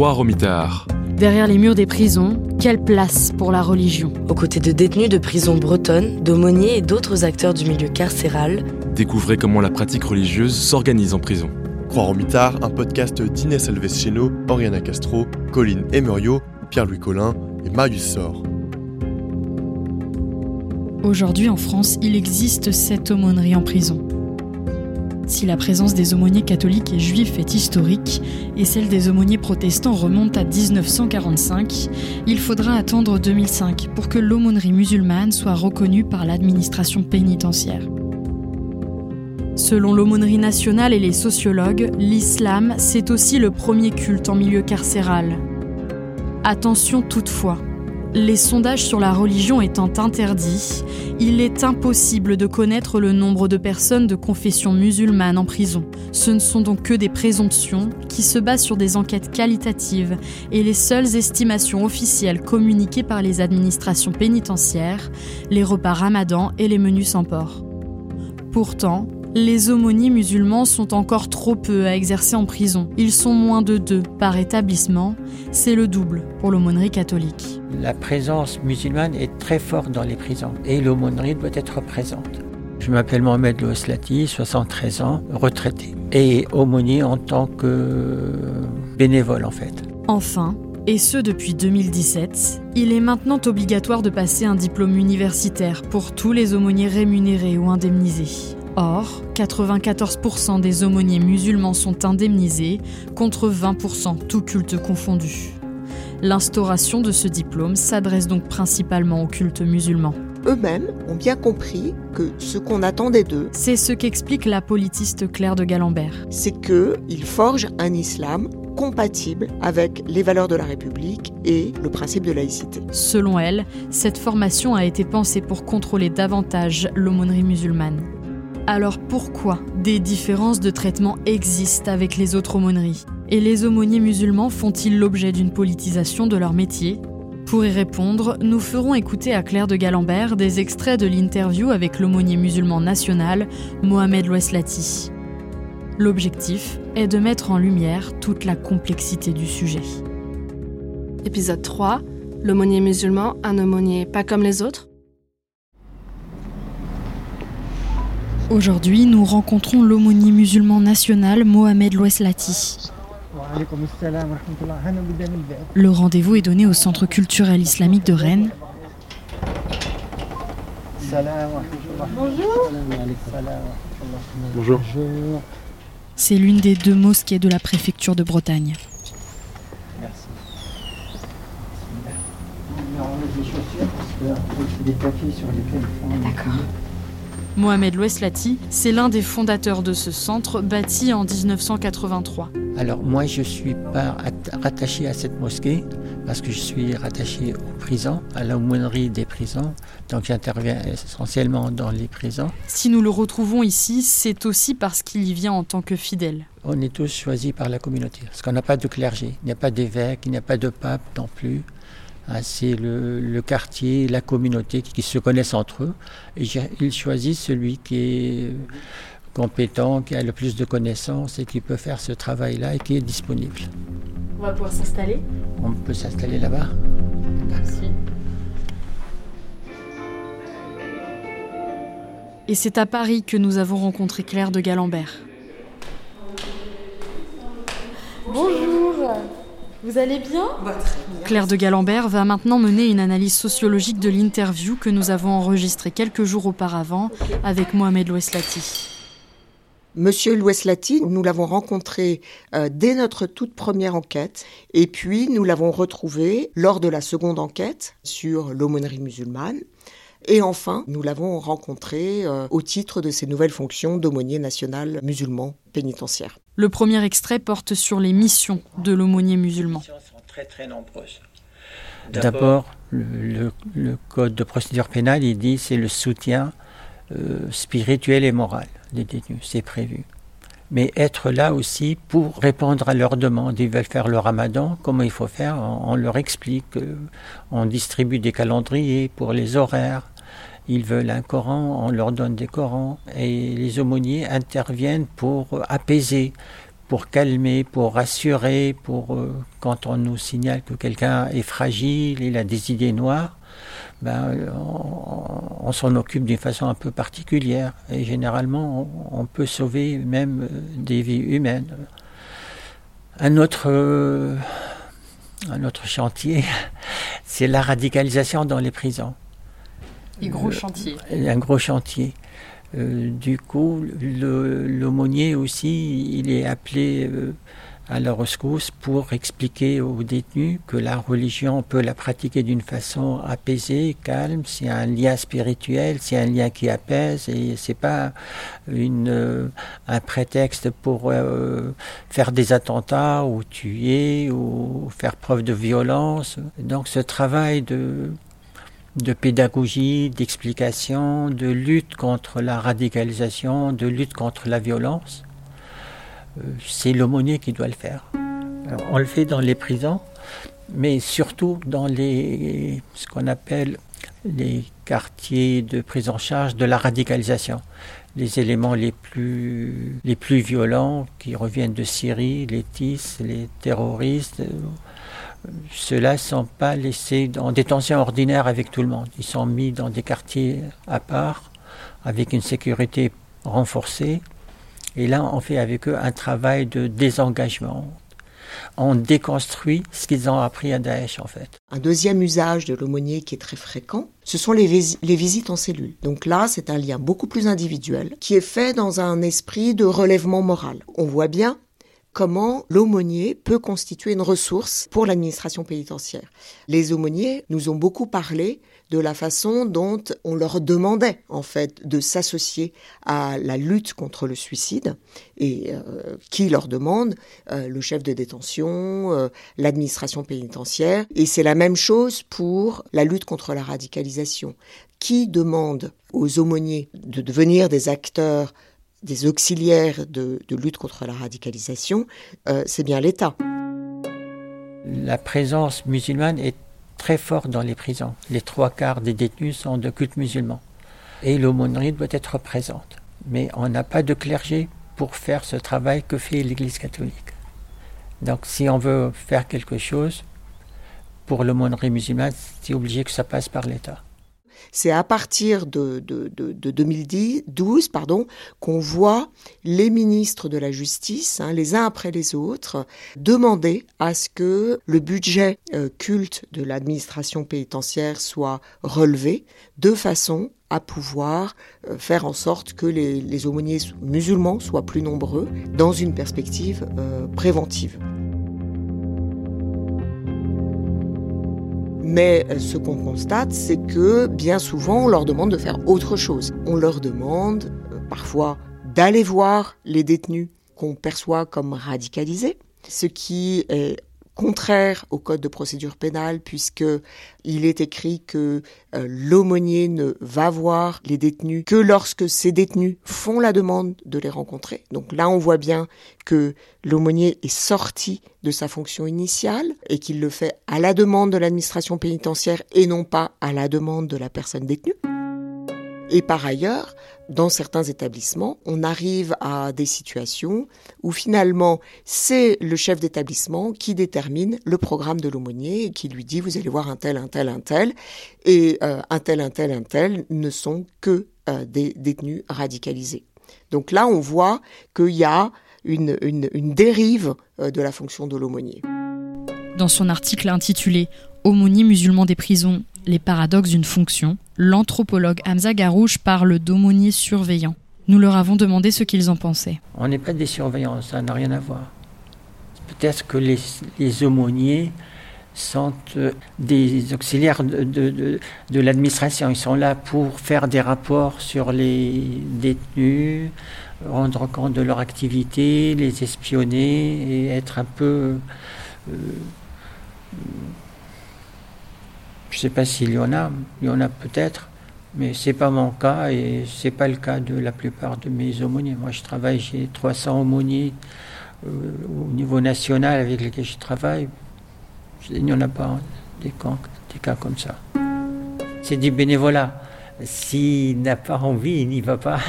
Croix Romitard. Derrière les murs des prisons, quelle place pour la religion Aux côtés de détenus de prisons bretonnes, d'aumôniers et d'autres acteurs du milieu carcéral, Découvrez comment la pratique religieuse s'organise en prison. Croix Romitard, un podcast d'Inès Alves-Cheno, Oriana Castro, Colline Emerio, Pierre-Louis Collin et Marius Sor. Aujourd'hui en France, il existe sept aumôneries en prison. Si la présence des aumôniers catholiques et juifs est historique et celle des aumôniers protestants remonte à 1945, il faudra attendre 2005 pour que l'aumônerie musulmane soit reconnue par l'administration pénitentiaire. Selon l'aumônerie nationale et les sociologues, l'islam, c'est aussi le premier culte en milieu carcéral. Attention toutefois, les sondages sur la religion étant interdits, il est impossible de connaître le nombre de personnes de confession musulmane en prison. Ce ne sont donc que des présomptions qui se basent sur des enquêtes qualitatives et les seules estimations officielles communiquées par les administrations pénitentiaires, les repas ramadan et les menus sans porc. Pourtant, les aumôniers musulmans sont encore trop peu à exercer en prison. Ils sont moins de deux par établissement. C'est le double pour l'aumônerie catholique. La présence musulmane est très forte dans les prisons et l'aumônerie doit être présente. Je m'appelle Mohamed Louslati, 73 ans, retraité et aumônier en tant que bénévole en fait. Enfin, et ce depuis 2017, il est maintenant obligatoire de passer un diplôme universitaire pour tous les aumôniers rémunérés ou indemnisés. Or, 94% des aumôniers musulmans sont indemnisés, contre 20% tout culte confondu. L'instauration de ce diplôme s'adresse donc principalement au culte musulman. Eux-mêmes ont bien compris que ce qu'on attendait d'eux, C'est ce qu'explique la politiste Claire de Galambert. c'est qu'ils forgent un islam compatible avec les valeurs de la République et le principe de laïcité. Selon elle, cette formation a été pensée pour contrôler davantage l'aumônerie musulmane. Alors pourquoi des différences de traitement existent avec les autres aumôneries? Et les aumôniers musulmans font-ils l'objet d'une politisation de leur métier? Pour y répondre, nous ferons écouter à Claire de Galambert des extraits de l'interview avec l'aumônier musulman national, Mohamed Loueslati. L'objectif est de mettre en lumière toute la complexité du sujet. Épisode 3. L'aumônier musulman, un aumônier pas comme les autres? Aujourd'hui, nous rencontrons l'aumônier musulman national Mohamed Loueslati. Le rendez-vous est donné au Centre culturel islamique de Rennes. Bonjour. C'est l'une des deux mosquées de la préfecture de Bretagne. Mohamed Loueslati, c'est l'un des fondateurs de ce centre bâti en 1983. Alors moi je suis pas at- rattaché à cette mosquée parce que je suis rattaché aux prisons, à l'aumônerie des prisons, donc j'interviens essentiellement dans les prisons. Si nous le retrouvons ici, c'est aussi parce qu'il y vient en tant que fidèle. On est tous choisis par la communauté parce qu'on n'a pas de clergé, il n'y a pas d'évêque, il n'y a pas de pape non plus. Ah, C'est le, le quartier, la communauté qui, qui se connaissent entre eux. Et ils choisissent celui qui est compétent, qui a le plus de connaissances et qui peut faire ce travail-là et qui est disponible. On va pouvoir s'installer. On peut s'installer là-bas. Et c'est à Paris que nous avons rencontré Claire de Galambert. Bonjour Vous allez bien? Claire de Galambert va maintenant mener une analyse sociologique de l'interview que nous avons enregistrée quelques jours auparavant avec Mohamed Loueslati. Monsieur Loueslati, nous l'avons rencontré euh, dès notre toute première enquête et puis nous l'avons retrouvé lors de la seconde enquête sur l'aumônerie musulmane. Et enfin, nous l'avons rencontré euh, au titre de ses nouvelles fonctions d'aumônier national musulman pénitentiaire. Le premier extrait porte sur les missions de l'aumônier musulman. sont très très nombreuses. D'abord, le, le- le code de procédure pénale, il dit c'est le soutien euh, spirituel et moral des détenus, c'est prévu. Mais être là aussi pour répondre à leurs demandes. Ils veulent faire le ramadan, comment il faut faire, on, on leur explique, euh, on distribue des calendriers pour les horaires. Ils veulent un Coran, on leur donne des Corans. Et les aumôniers interviennent pour apaiser, pour calmer, pour rassurer, pour euh, quand on nous signale que quelqu'un est fragile, il a des idées noires, ben, on, s'en occupe d'une façon un peu particulière et généralement on, peut sauver même euh, des vies humaines. Un autre, euh, un autre chantier, c'est la radicalisation dans les prisons. Un gros chantier. Un gros chantier. Euh, du coup, l'aumônier aussi, il est appelé euh, à la rescousse pour expliquer aux détenus que la religion, on peut la pratiquer d'une façon apaisée, calme, c'est un lien spirituel, c'est un lien qui apaise et c'est pas une, euh, un prétexte pour faire des attentats ou tuer ou faire preuve de violence. Donc ce travail de de pédagogie, d'explication, de lutte contre la radicalisation, de lutte contre la violence. Euh, c'est l'aumônier qui doit le faire. on le fait dans les prisons, mais surtout dans ce qu'on appelle les quartiers de prise en charge de la radicalisation. Les éléments les plus, les plus violents qui reviennent de Syrie, les TIS, les terroristes, ceux-là ne sont pas laissés en détention ordinaire avec tout le monde. Ils sont mis dans des quartiers à part, avec une sécurité renforcée. Et là, on fait avec eux un travail de désengagement. On déconstruit ce qu'ils ont appris à Daesh, en fait. Un deuxième usage de l'aumônier qui est très fréquent, ce sont les, les visites en cellule. Donc là, c'est un lien beaucoup plus individuel qui est fait dans un esprit de relèvement moral. On voit bien comment l'aumônier peut constituer une ressource pour l'administration pénitentiaire. Les aumôniers nous ont beaucoup parlé de la façon dont on leur demandait en fait de s'associer à la lutte contre le suicide et euh, qui leur demande euh, le chef de détention, euh, l'administration pénitentiaire et c'est la même chose pour la lutte contre la radicalisation. Qui demande aux aumôniers de devenir des acteurs des auxiliaires de, lutte contre la radicalisation, euh, c'est bien l'État. La présence musulmane est très forte dans les prisons. Les trois quarts des détenus sont de culte musulman. Et l'aumônerie doit être présente. Mais on n'a pas de clergé pour faire ce travail que fait l'Église catholique. Donc si on veut faire quelque chose pour l'aumônerie musulmane, c'est obligé que ça passe par l'État. C'est à partir de, de, de, 2012 pardon, qu'on voit les ministres de la Justice, hein, les uns après les autres, demander à ce que le budget euh, culte de l'administration pénitentiaire soit relevé de façon à pouvoir euh, faire en sorte que les, les, aumôniers musulmans soient plus nombreux dans une perspective euh, préventive. Mais euh, ce qu'on constate, c'est que bien souvent, on leur demande de faire autre chose. On leur demande euh, parfois d'aller voir les détenus qu'on perçoit comme radicalisés, ce qui est contraire au code de procédure pénale puisque il est écrit que euh, l'aumônier ne va voir les détenus que lorsque ces détenus font la demande de les rencontrer. Donc là, on voit bien que l'aumônier est sorti de sa fonction initiale et qu'il le fait à la demande de l'administration pénitentiaire et non pas à la demande de la personne détenue. Et par ailleurs, dans certains établissements, on arrive à des situations où finalement c'est le chef d'établissement qui détermine le programme de l'aumônier et qui lui dit vous allez voir un tel, un tel, un tel, et euh, un tel, un tel, un tel ne sont que euh, des détenus radicalisés. Donc là, on voit qu'il y a une, dérive euh, de la fonction de l'aumônier. Dans son article intitulé Aumônier musulman des prisons, les paradoxes d'une fonction, l'anthropologue Hamza Garouche parle d'aumôniers surveillants. Nous leur avons demandé ce qu'ils en pensaient. On n'est pas des surveillants, ça n'a rien à voir. Peut-être que les, aumôniers sont euh, des auxiliaires de, l'administration. Ils sont là pour faire des rapports sur les détenus, rendre compte de leur activité, les espionner et être un peu... Euh, je ne sais pas s'il y en a, il y en a peut-être, mais ce n'est pas mon cas et ce n'est pas le cas de la plupart de mes aumôniers. Moi, je travaille, j'ai 300 aumôniers euh, au niveau national avec lesquels je travaille. Il n'y en a pas des cas, des cas comme ça. C'est du bénévolat. S'il n'a pas envie, il n'y va pas.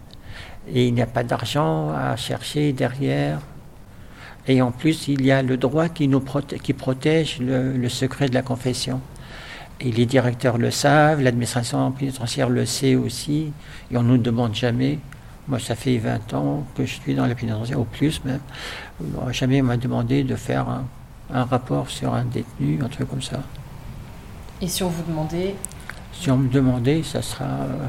Et il n'y a pas d'argent à chercher derrière. Et en plus, il y a le droit qui, nous qui protège le, secret de la confession. Et les directeurs le savent, l'administration pénitentiaire le sait aussi, et on ne nous demande jamais. Moi, ça fait 20 ans que je suis dans la pénitentiaire, au plus même. Jamais on m'a demandé de faire un, rapport sur un détenu, un truc comme ça. Et si on vous demandait? Si on me demandait, ça sera euh,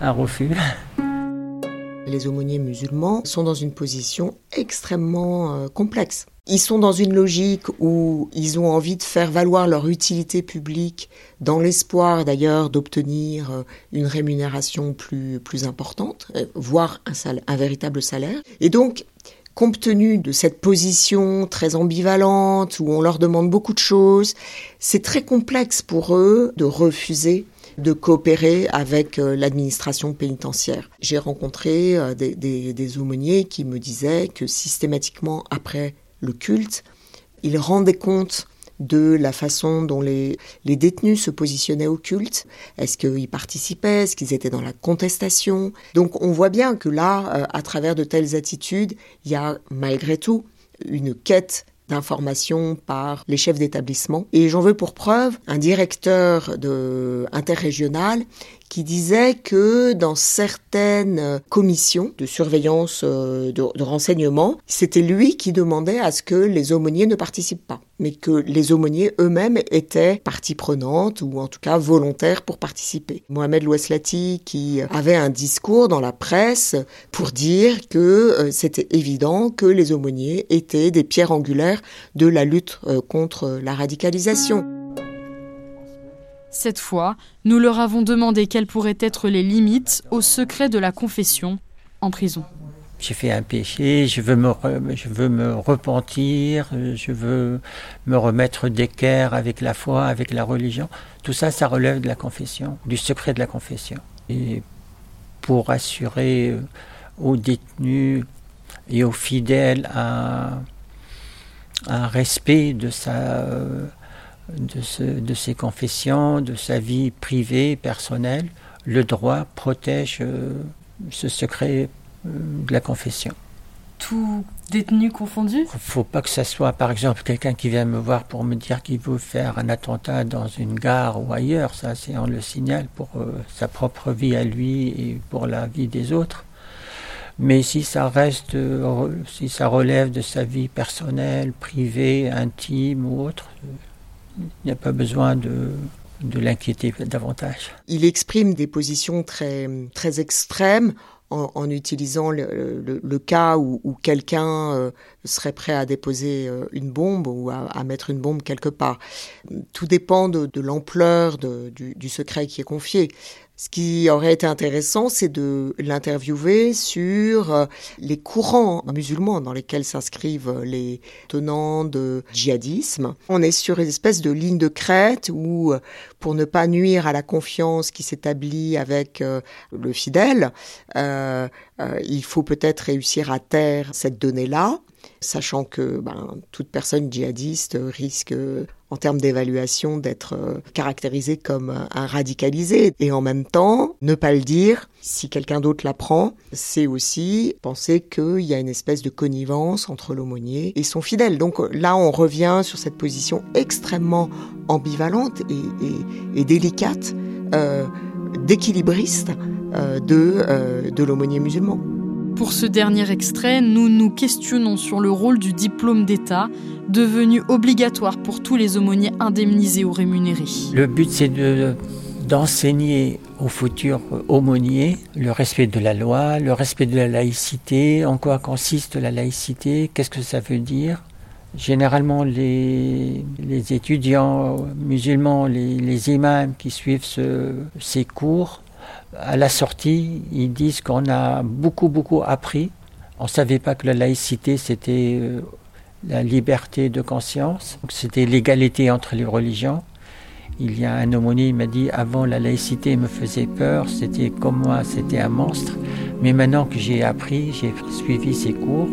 un refus. Les aumôniers musulmans sont dans une position extrêmement euh, complexe. Ils sont dans une logique où ils ont envie de faire valoir leur utilité publique dans l'espoir d'ailleurs d'obtenir euh, une rémunération plus, plus importante, euh, voire un, véritable salaire. Et donc, compte tenu de cette position très ambivalente où on leur demande beaucoup de choses, c'est très complexe pour eux de refuser de coopérer avec euh, l'administration pénitentiaire. J'ai rencontré des, aumôniers qui me disaient que systématiquement après le culte, ils rendaient compte de la façon dont les, les détenus se positionnaient au culte. Est-ce qu'ils participaient? Est-ce qu'ils étaient dans la contestation? Donc on voit bien que là, euh, à travers de telles attitudes, il y a malgré tout une quête d'information par les chefs d'établissement. Et j'en veux pour preuve un directeur de interrégional qui disait que dans certaines commissions de surveillance euh, de, renseignement, c'était lui qui demandait à ce que les aumôniers ne participent pas, mais que les aumôniers eux-mêmes étaient partie prenante ou en tout cas volontaires pour participer. Mohamed Loueslati qui avait un discours dans la presse pour dire que euh, c'était évident que les aumôniers étaient des pierres angulaires de la lutte euh, contre la radicalisation. Cette fois, nous leur avons demandé quelles pourraient être les limites au secret de la confession en prison. J'ai fait un péché, je veux, me je veux me repentir, je veux me remettre d'équerre avec la foi, avec la religion. Tout ça, ça relève de la confession, du secret de la confession. Et pour assurer euh, aux détenus et aux fidèles un, un respect de sa euh, de, ses confessions, de sa vie privée, personnelle, le droit protège euh, ce secret de la confession. Tout détenu confondu? Il ne faut pas que ce soit, par exemple, quelqu'un qui vient me voir pour me dire qu'il veut faire un attentat dans une gare ou ailleurs. Ça, c'est on le signale pour euh, sa propre vie à lui et pour la vie des autres. Mais si ça reste, si ça relève de sa vie personnelle, privée, intime ou autre, il n'y a pas besoin de, de l'inquiéter davantage. Il exprime des positions très, très extrêmes en, utilisant le, cas où, quelqu'un euh, serait prêt à déposer euh, une bombe ou à, mettre une bombe quelque part. Tout dépend de, l'ampleur du, secret qui est confié. Ce qui aurait été intéressant, c'est de l'interviewer sur euh, les courants musulmans dans lesquels s'inscrivent les tenants de djihadisme. On est sur une espèce de ligne de crête où, euh, pour ne pas nuire à la confiance qui s'établit avec euh, le fidèle, il faut peut-être réussir à taire cette donnée-là sachant que ben, toute personne djihadiste risque en termes d'évaluation d'être euh, caractérisée comme un radicalisé et en même temps ne pas le dire si quelqu'un d'autre l'apprend c'est aussi penser qu'il y a une espèce de connivence entre l'aumônier et son fidèle donc là on revient sur cette position extrêmement ambivalente et, délicate euh, d'équilibriste euh, de, de l'aumônier musulman. Pour ce dernier extrait, nous nous questionnons sur le rôle du diplôme d'État, devenu obligatoire pour tous les aumôniers indemnisés ou rémunérés. Le but, c'est de d'enseigner aux futurs aumôniers le respect de la loi, le respect de la laïcité, en quoi consiste la laïcité, qu'est-ce que ça veut dire. Généralement, les, étudiants musulmans, les, imams qui suivent ce, ces cours, à la sortie, ils disent qu'on a beaucoup, beaucoup appris. On ne savait pas que la laïcité, c'était euh, la liberté de conscience, c'était l'égalité entre les religions. Il y a un aumônier qui m'a dit avant la laïcité me faisait peur, c'était comme moi, c'était un monstre. Mais maintenant que j'ai appris, j'ai suivi ses cours,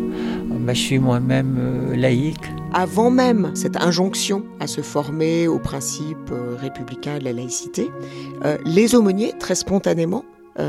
bah, je suis moi-même euh, laïque. Avant même cette injonction à se former au principe euh, républicain de la laïcité, euh, les aumôniers, très spontanément,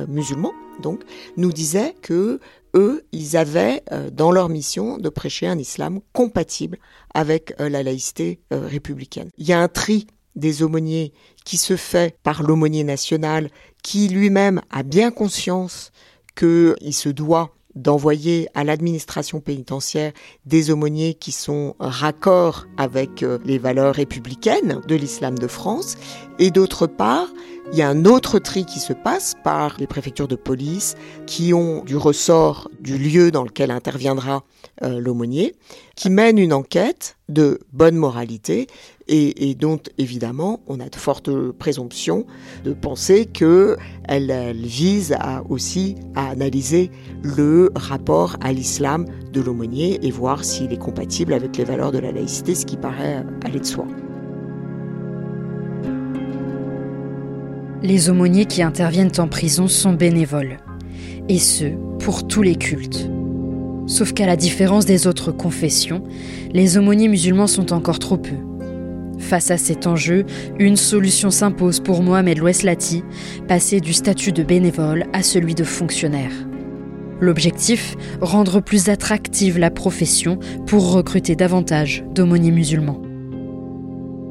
musulmans, donc, nous disaient que eux, ils avaient euh, dans leur mission de prêcher un islam compatible avec euh, la laïcité euh, républicaine. Il y a un tri des aumôniers qui se fait par l'aumônier national qui lui-même a bien conscience qu'il se doit d'envoyer à l'administration pénitentiaire des aumôniers qui sont raccords avec les valeurs républicaines de l'islam de France, et d'autre part, il y a un autre tri qui se passe par les préfectures de police qui ont du ressort du lieu dans lequel interviendra euh, l'aumônier, qui mène une enquête de bonne moralité et, dont évidemment on a de fortes présomptions de penser qu'elle elle vise aussi à analyser le rapport à l'islam de l'aumônier et voir s'il est compatible avec les valeurs de la laïcité, ce qui paraît aller de soi. Les aumôniers qui interviennent en prison sont bénévoles, et ce, pour tous les cultes. Sauf qu'à la différence des autres confessions, les aumôniers musulmans sont encore trop peu. Face à cet enjeu, une solution s'impose pour Mohamed Loueslati, passer du statut de bénévole à celui de fonctionnaire. L'objectif, rendre plus attractive la profession pour recruter davantage d'aumôniers musulmans.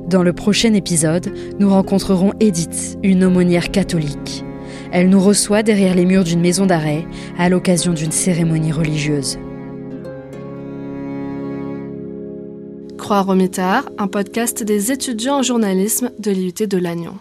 Dans le prochain épisode, nous rencontrerons Edith, une aumônière catholique. Elle nous reçoit derrière les murs d'une maison d'arrêt à l'occasion d'une cérémonie religieuse. Croire au mitard, un podcast des étudiants en journalisme de l'IUT de Lannion.